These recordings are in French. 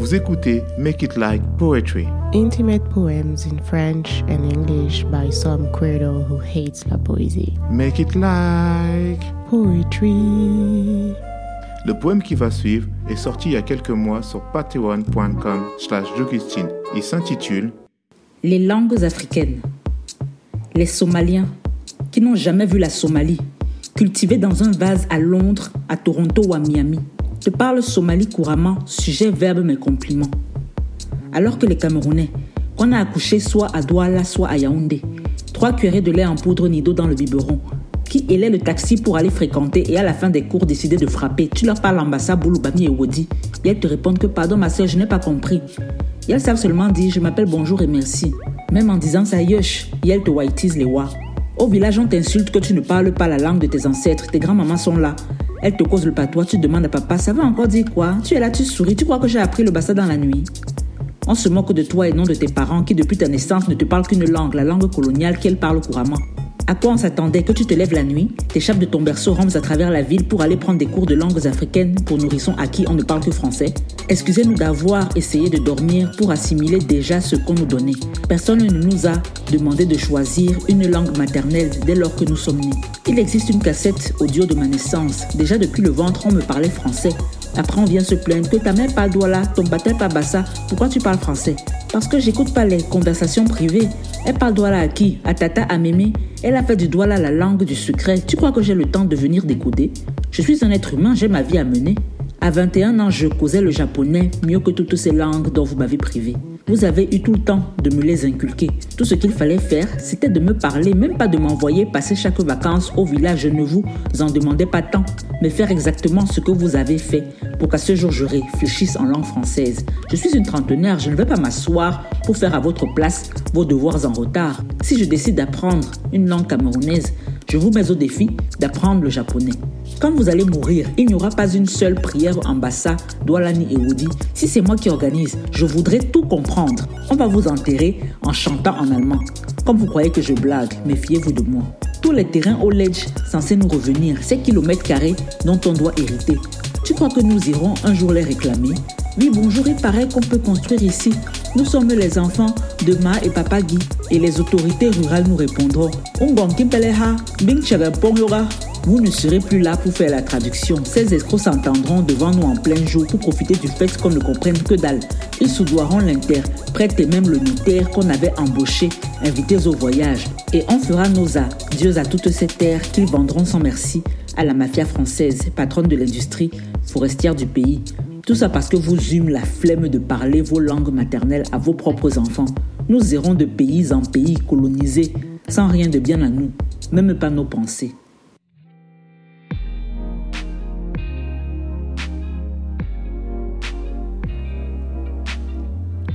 Vous écoutez Make It Like Poetry. Intimate poems in French and English by some credo who hates la poésie. Make It Like Poetry. Le poème qui va suivre est sorti il y a quelques mois sur patreon.com slash Il s'intitule Les langues africaines. Les Somaliens, qui n'ont jamais vu la Somalie, cultivés dans un vase à Londres, à Toronto ou à Miami, te parlent Somalie couramment, sujet, verbe, mais compliments. Alors que les Camerounais, qu'on a accouché soit à Douala, soit à Yaoundé, trois cuillerées de lait en poudre nido dans le biberon, qui élève le taxi pour aller fréquenter et à la fin des cours décider de frapper. Tu leur parles l'ambassade Bouloubami et Wodi et elles te répondent que pardon ma soeur, je n'ai pas compris. Et elles savent seulement dire je m'appelle bonjour et merci. Même en disant ça yush, et elles te whiteisent les wa. Au village, on t'insulte que tu ne parles pas la langue de tes ancêtres, tes grands-mamans sont là. Elles te causent le patois, tu demandes à papa, ça va encore dire quoi? Tu es là, tu souris, tu crois que j'ai appris le bassa dans la nuit? On se moque de toi et non de tes parents qui depuis ta naissance ne te parlent qu'une langue, la langue coloniale qu'elles parlent couramment. À quoi on s'attendait que tu te lèves la nuit, t'échappes de ton berceau, rampes à travers la ville pour aller prendre des cours de langues africaines pour nourrissons à qui on ne parle que français Excusez-nous d'avoir essayé de dormir pour assimiler déjà ce qu'on nous donnait. Personne ne nous a demandé de choisir une langue maternelle dès lors que nous sommes nés. Il existe une cassette audio de ma naissance. Déjà depuis le ventre, on me parlait français. Après, on vient se plaindre que ta mère parle douala, ton baptême pas bassa. Pourquoi tu parles français? Parce que j'écoute pas les conversations privées. Elle parle douala à qui? À tata, à mémé Elle a fait du douala la langue du secret. Tu crois que j'ai le temps de venir décoder? Je suis un être humain, j'ai ma vie à mener. À 21 ans, je causais le japonais mieux que toutes ces langues dont vous m'avez privé. Vous avez eu tout le temps de me les inculquer. Tout ce qu'il fallait faire, c'était de me parler, même pas de m'envoyer passer chaque vacances au village. Je ne vous en demandais pas tant, mais faire exactement ce que vous avez fait pour qu'à ce jour je réfléchisse en langue française. Je suis une trentenaire, je ne vais pas m'asseoir pour faire à votre place vos devoirs en retard. Si je décide d'apprendre une langue camerounaise, je vous mets au défi d'apprendre le japonais. Quand vous allez mourir, il n'y aura pas une seule prière en Bassa, Doualani et Woudi. Si c'est moi qui organise, je voudrais tout comprendre. On va vous enterrer en chantant en allemand. Comme vous croyez que je blague, méfiez-vous de moi. Tous les terrains au ledge censés nous revenir, ces kilomètres carrés dont on doit hériter. Tu crois que nous irons un jour les réclamer? Oui, bonjour, il paraît qu'on peut construire ici. Nous sommes les enfants de Ma et Papa Guy. Et les autorités rurales nous répondront. Vous ne serez plus là pour faire la traduction. Ces escrocs s'entendront devant nous en plein jour pour profiter du fait qu'on ne comprenne que dalle. Ils soudoiront l'interprète et même le notaire qu'on avait embauché, invités au voyage. Et on fera nos adieux à toutes ces terres qu'ils vendront sans merci à la mafia française, patronne de l'industrie forestière du pays. Tout ça parce que vous eûmes la flemme de parler vos langues maternelles à vos propres enfants. Nous irons de pays en pays colonisés, sans rien de bien à nous, même pas nos pensées.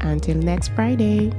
Until next Friday.